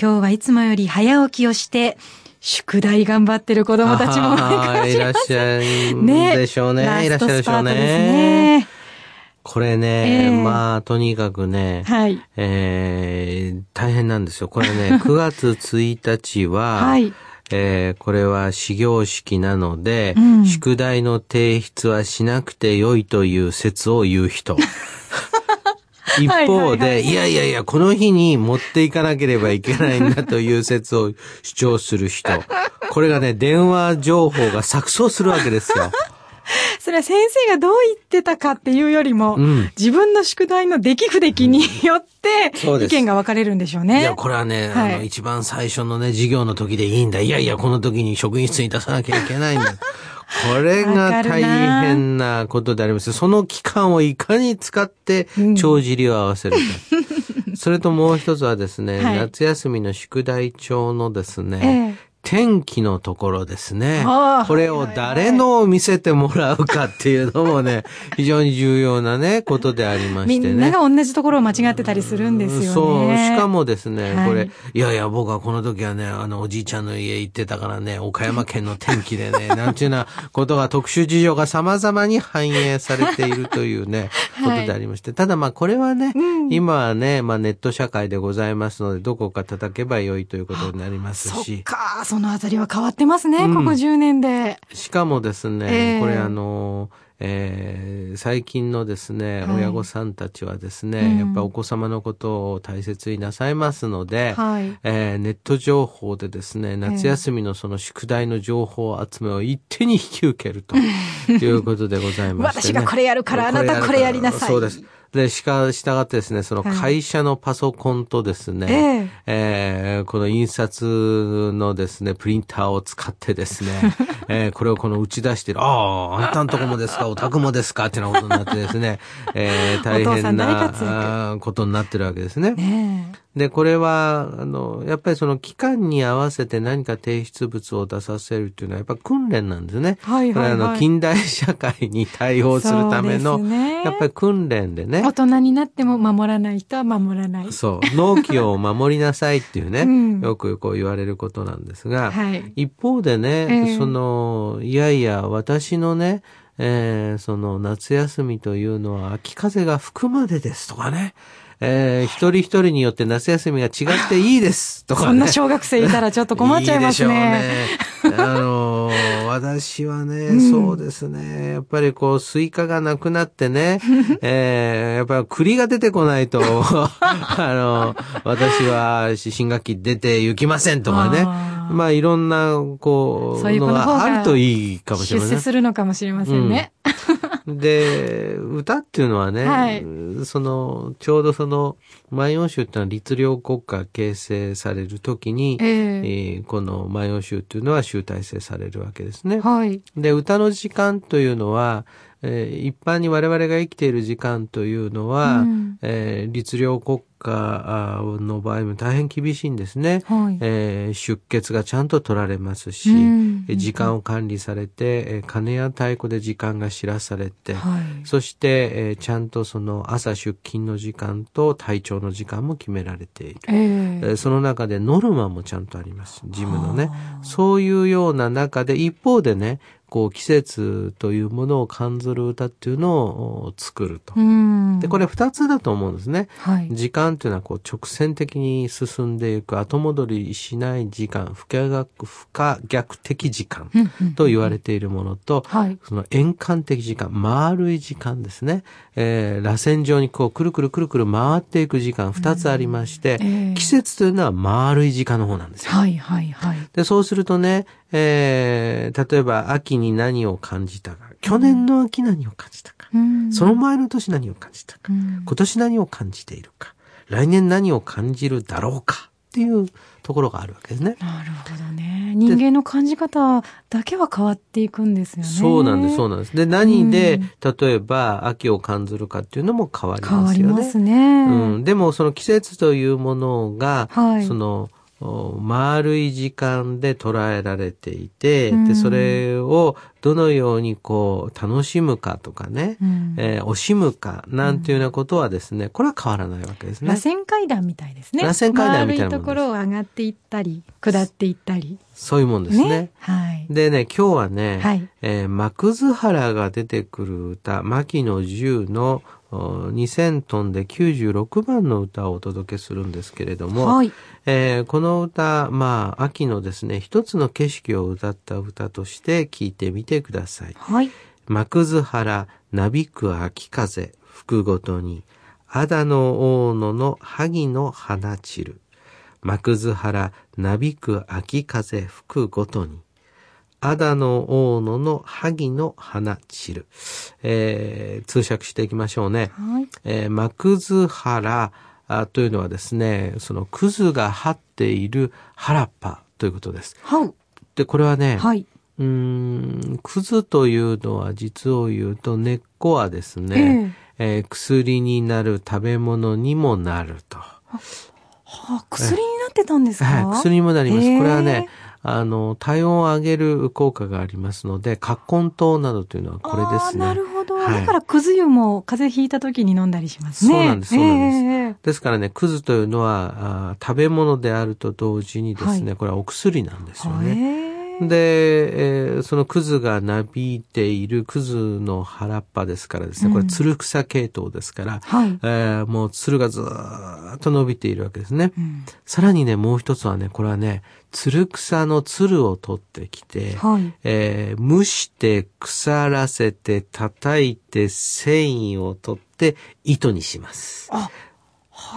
今日はいつもより早起きをして、宿題頑張ってる子供たちもいらっしゃるでしょうね。ねいらっしゃるでしょうね。これね、えー、まあ、とにかくね、はい、えー、大変なんですよ。これね、9月1日は、はい、えー、これは始業式なので、うん、宿題の提出はしなくてよいという説を言う人。一方で、いやいやいや、この日に持っていかなければいけないんだという説を主張する人。これがね、電話情報が錯綜するわけですよ。それは先生がどう言ってたかっていうよりも、うん、自分の宿題の出来不出来によって、意見が分かれるんでしょうね。いや、これはね、はい、あの、一番最初のね、授業の時でいいんだ。いやいや、この時に職員室に出さなきゃいけないんだ。これが大変なことであります。その期間をいかに使って帳尻を合わせるか。うん、それともう一つはですね、はい、夏休みの宿題帳のですね、ええ天気のところですね。これを誰のを見せてもらうかっていうのもね、非常に重要なね、ことでありましてね。みんなが同じところを間違ってたりするんですよね。そう。しかもですね、はい、これ、いやいや、僕はこの時はね、あの、おじいちゃんの家行ってたからね、岡山県の天気でね、なんちゅうなことが特殊事情が様々に反映されているというね、ことでありまして。ただまあ、これはね、うん、今はね、まあ、ネット社会でございますので、どこか叩けばよいということになりますし。そっか、そのあたりは変わってますね、うん、ここ10年で。しかもですね、えー、これあの、えー、最近のですね、はい、親御さんたちはですね、うん、やっぱお子様のことを大切になさいますので、はい、えー、ネット情報でですね、夏休みのその宿題の情報集めを一手に引き受けるということでございます、ね、私がこれやるからあなたこれやりなさい。そうです。で、しか、従ってですね、その会社のパソコンとですね、はい、え。えー、この印刷のですね、プリンターを使ってですね、えー、これをこの打ち出してる、ああ、あんたんとこもですか、お宅もですか、ってなことになってですね、えー、大変なことになってるわけですね。ねで、これは、あの、やっぱりその期間に合わせて何か提出物を出させるっていうのはやっぱ訓練なんですね。はいはい、はい、これあの、近代社会に対応するための、ね、やっぱり訓練でね。大人になっても守らない人は守らない。そう。納期を守りなさいっていうね、うん、よくこう言われることなんですが、はい、一方でね、えー、その、いやいや、私のね、えー、その夏休みというのは秋風が吹くまでですとかね。えー、一人一人によって夏休みが違っていいですとか、ね、そんな小学生いたらちょっと困っちゃいますね。いいね。あのー、私はね、うん、そうですね。やっぱりこう、スイカがなくなってね、えー、やっぱり栗が出てこないと、あのー、私は新学期出て行きませんとかね。まあいろんな、こう、そういうのがあるといいかもしれません。出世するのかもしれませんね。うん、で、歌っていうのはね、はい、その、ちょうどその、万葉集っていうのは律令国家形成されるときに、えー、えー、この万葉集っていうのは集大成されるわけですね。はい。で、歌の時間というのは、えー、一般に我々が生きている時間というのは、うん、えー、律令国家の場合も大変厳しいんですね。はい、えー、出血がちゃんと取られますし、うん、時間を管理されて、鐘や太鼓で時間が知らされて、はい、そして、えー、ちゃんとその朝出勤の時間と体調の時間も決められている。えー、その中でノルマもちゃんとあります。事務のね。そういうような中で、一方でね、こう季節というものを感ずる歌っていうのを作ると。で、これ二つだと思うんですね。はい、時間というのはこう直線的に進んでいく後戻りしない時間、不可逆不可逆的時間と言われているものと、その円環的時間、丸い時間ですね。えー、螺旋状にこうくるくるくるくる回っていく時間二つありまして、えー、季節というのは丸い時間の方なんですよ。はいはいはい。で、そうするとね、えー、例えば秋に何を感じたか、去年の秋何を感じたか、うん、その前の年何を感じたか、うん、今年何を感じているか、来年何を感じるだろうか、っていうところがあるわけですね。なるほどね。人間の感じ方だけは変わっていくんですよね。そうなんです、そうなんです。で、何で、うん、例えば秋を感じるかっていうのも変わりますよね。変わりますね。うん。でもその季節というものが、はい、その、丸い時間で捉えられていて、うん、で、それをどのようにこう楽しむかとかね、うん、えー、惜しむかなんていうようなことはですね、これは変わらないわけですね。螺旋階段みたいですね。螺旋階段みたいな丸いところを上がっていったり、下っていったり。そういうもんですね。ねはい。でね、今日はね、はい、えー、幕津原が出てくる歌、牧野十の2000トンで96番の歌をお届けするんですけれども、はい、えー、この歌、まあ、秋のですね、一つの景色を歌った歌として聴いてみてください。はい。幕津原、なびく秋風、吹くごとに、ada の大野の萩の花散る。幕津原、なびく秋風吹くごとに、ada の大野の萩の花散る。えー、通訳していきましょうね。はい。えー、幕津原というのはですね、そのクズが張っている原っぱということです。はい。で、これはね、はい。うん、クズというのは実を言うと根っこはですね、えー、えー、薬になる食べ物にもなると。はあ、薬になってたんですか、はい、薬にもなります。これはね、あの、体温を上げる効果がありますので、葛根湯などというのはこれですね。なるほど。はい、だから、くず湯も風邪ひいた時に飲んだりしますね。そうなんです、そうなんです。えー、ですからね、くずというのはあ、食べ物であると同時にですね、はい、これはお薬なんですよね。で、えー、そのクズがなびいているクズの原っぱですからですね、これ、つる草系統ですから、はい、えー、もうつるがずーっと伸びているわけですね。うん、さらにね、もう一つはね、これはね、つる草のつるを取ってきて、はい、えー、蒸して腐らせて叩いて繊維を取って糸にします。あ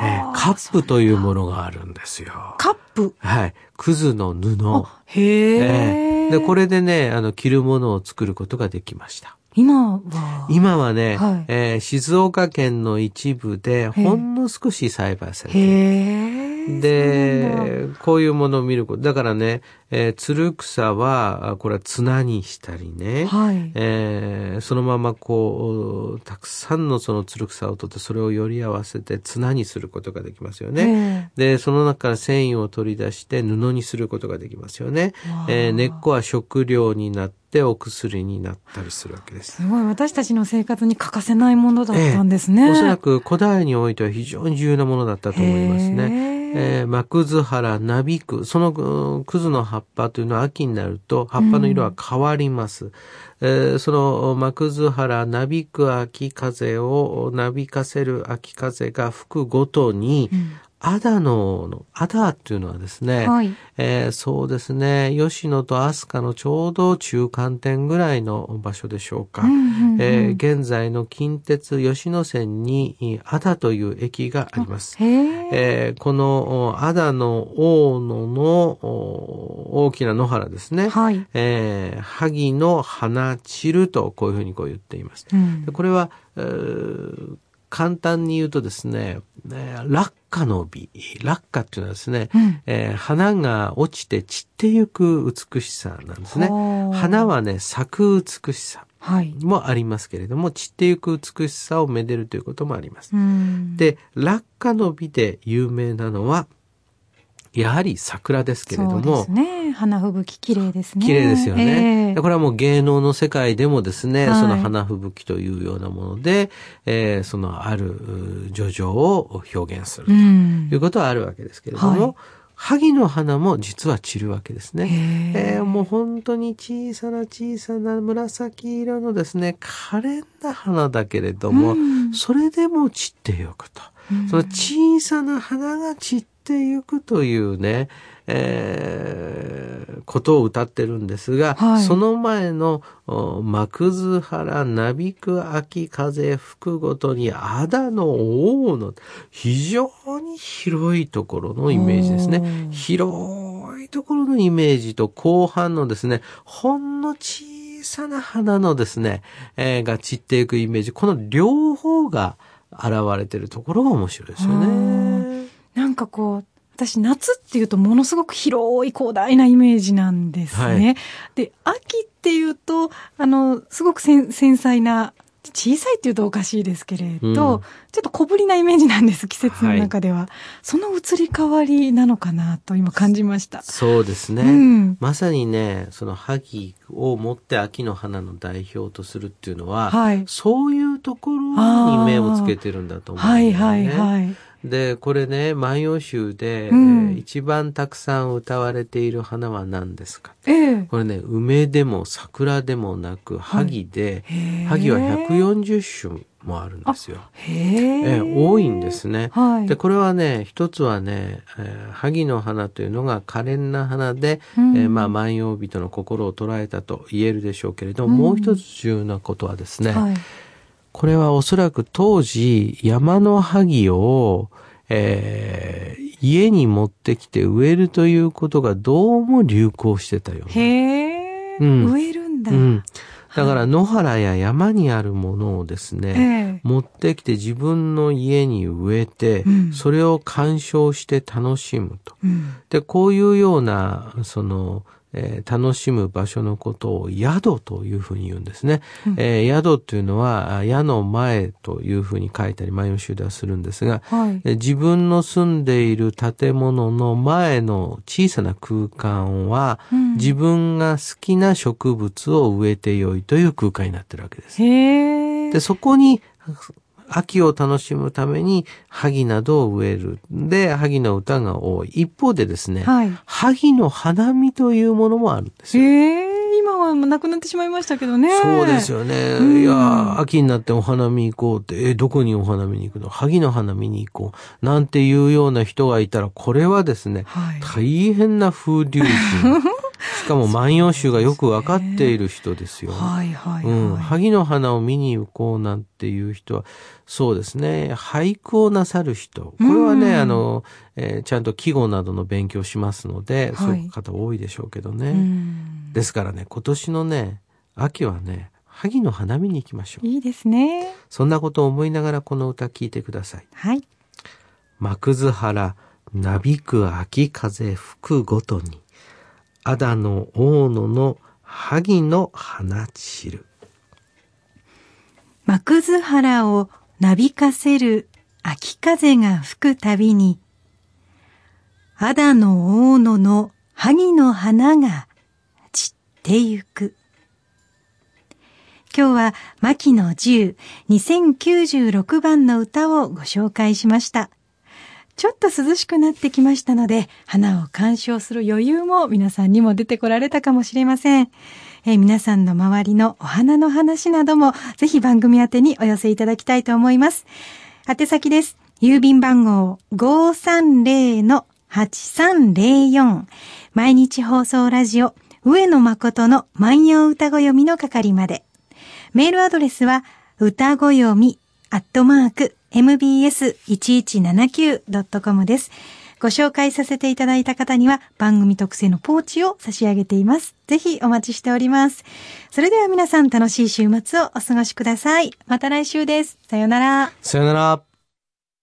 えー、カップというものがあるんですよ。カップ？はい。クズの布。へえー、で、これでね、あの、着るものを作ることができました。今は？今はね、はい、えー、静岡県の一部でほんの少し栽培されている。で、こういうものを見ること。だからね、えー、つる草は、これは綱にしたりね、はい、えー、そのままこう、たくさんのそのつる草を取って、それをより合わせて綱にすることができますよね。で、その中から繊維を取り出して布にすることができますよね。えー、根っこは食料になって、お薬になったりするわけです。すごい、私たちの生活に欠かせないものだったんですね。えー、おそらく古代においては非常に重要なものだったと思いますね。えー、マクズハラ、ナビク、そのクズの葉っぱというのは秋になると葉っぱの色は変わります。うん、えー、そのマクズハラ、なびく秋風をなびかせる秋風が吹くごとに、うんアダノの、アダっていうのはですね、はい、えー、そうですね、吉野と飛鳥のちょうど中間点ぐらいの場所でしょうか。うんうんうん、えー、現在の近鉄吉野線にアダという駅があります。えー、このアダの大野の大きな野原ですね。はい、えー、萩の花散るとこういうふうにこう言っています。うん、これは、えー簡単に言うとですね、えー、落下の美。落下っていうのはですね、うん、えー、花が落ちて散ってゆく美しさなんですね。花はね、咲く美しさ。もありますけれども、はい、散ってゆく美しさをめでるということもあります。で、落下の美で有名なのは、やはり桜ですけれども。そうですね。花吹雪綺麗ですね。綺麗ですよね。えー、これはもう芸能の世界でもですね、はい、その花吹雪というようなもので、えー、そのある叙情を表現するということはあるわけですけれども、はい萩の花も実は散るわけですね。えー、もう本当に小さな小さな紫色のですね、可憐な花だけれども、うん、それでも散ってゆくと。その小さな花が散ってゆくというね、えー、ことを歌ってるんですが、はい、その前の、幕津原なびく秋風吹くごとに、あだの王の、非常に広いところのイメージですね。広いところのイメージと後半のですね、ほんの小さな花のですね、えー、が散っていくイメージ、この両方が現れてるところが面白いですよね。なんかこう、私、夏っていうとものすごく広い広大なイメージなんですね。はい、で、秋っていうと、あの、すごく繊細な小さいっていうとおかしいですけれど、うん、ちょっと小ぶりなイメージなんです、季節の中では。はい、その移り変わりなのかなと今感じました。そうですね。うん、まさにね、その萩を持って秋の花の代表とするっていうのは、はい、そういうところに目をつけてるんだと思うんだよね。はいはいはい。で、これね、万葉集で、うん、えー、一番たくさん歌われている花は何ですか、えー、これね、梅でも桜でもなく、萩で、はい、萩は140種もあるんですよ。えー、多いんですね。はい、で、これはね、一つはね、えー、萩の花というのが可憐な花で、うん、えー、まあ、万葉人の心を捉えたと言えるでしょうけれども、うん、もう一つ重要なことはですね、はいこれはおそらく当時山の萩を、えー、家に持ってきて植えるということがどうも流行してたよ、ね。へえ、うん、植えるんだ。うん。だから野原や山にあるものをですね、持ってきて自分の家に植えて、うん、それを鑑賞して楽しむと。うん、で、こういうような、その、えー、楽しむ場所のことを宿というふうに言うんですね。うん、えー、宿というのは矢の前というふうに書いたり万葉集ではするんですが、はい、自分の住んでいる建物の前の小さな空間は、うん、自分が好きな植物を植えてよいという空間になってるわけです。でそこに秋を楽しむために萩などを植える。で、萩の歌が多い。一方でですね、はい、萩の花見というものもあるんですよ。えー今はなくなってしまいましたけどね。そうですよね。うん、いや、秋になってお花見行こうって、え、どこにお花見に行くの？萩の花見に行こう。なんていうような人がいたら、これはですね、はい、大変な風流人。しかも万葉集がよくわかっている人ですよ。はいはい、はい、うん。萩の花を見に行こうなんていう人は、そうですね。俳句をなさる人。これはね、あの、えー、ちゃんと季語などの勉強しますので、はい、そういう方多いでしょうけどね。ですからね、今年のね、秋はね、萩の花見に行きましょう。いいですね。そんなことを思いながらこの歌聞いてください。はい。幕津原、なびく秋風吹くごとに、アダの大野の萩の花散る。幕津原をなびかせる秋風が吹くたびに、アダの大野の萩の花が散ってゆく。今日は牧野十2096番の歌をご紹介しました。ちょっと涼しくなってきましたので、花を鑑賞する余裕も皆さんにも出てこられたかもしれません。え、皆さんの周りのお花の話なども、ぜひ番組宛てにお寄せいただきたいと思います。宛先です。郵便番号530-8304毎日放送ラジオ上野誠の万葉歌子読みの係まで。メールアドレスは歌子読みアットマーク mbs1179.com です。ご紹介させていただいた方には番組特製のポーチを差し上げています。ぜひお待ちしております。それでは皆さん楽しい週末をお過ごしください。また来週です。さよなら。さよなら。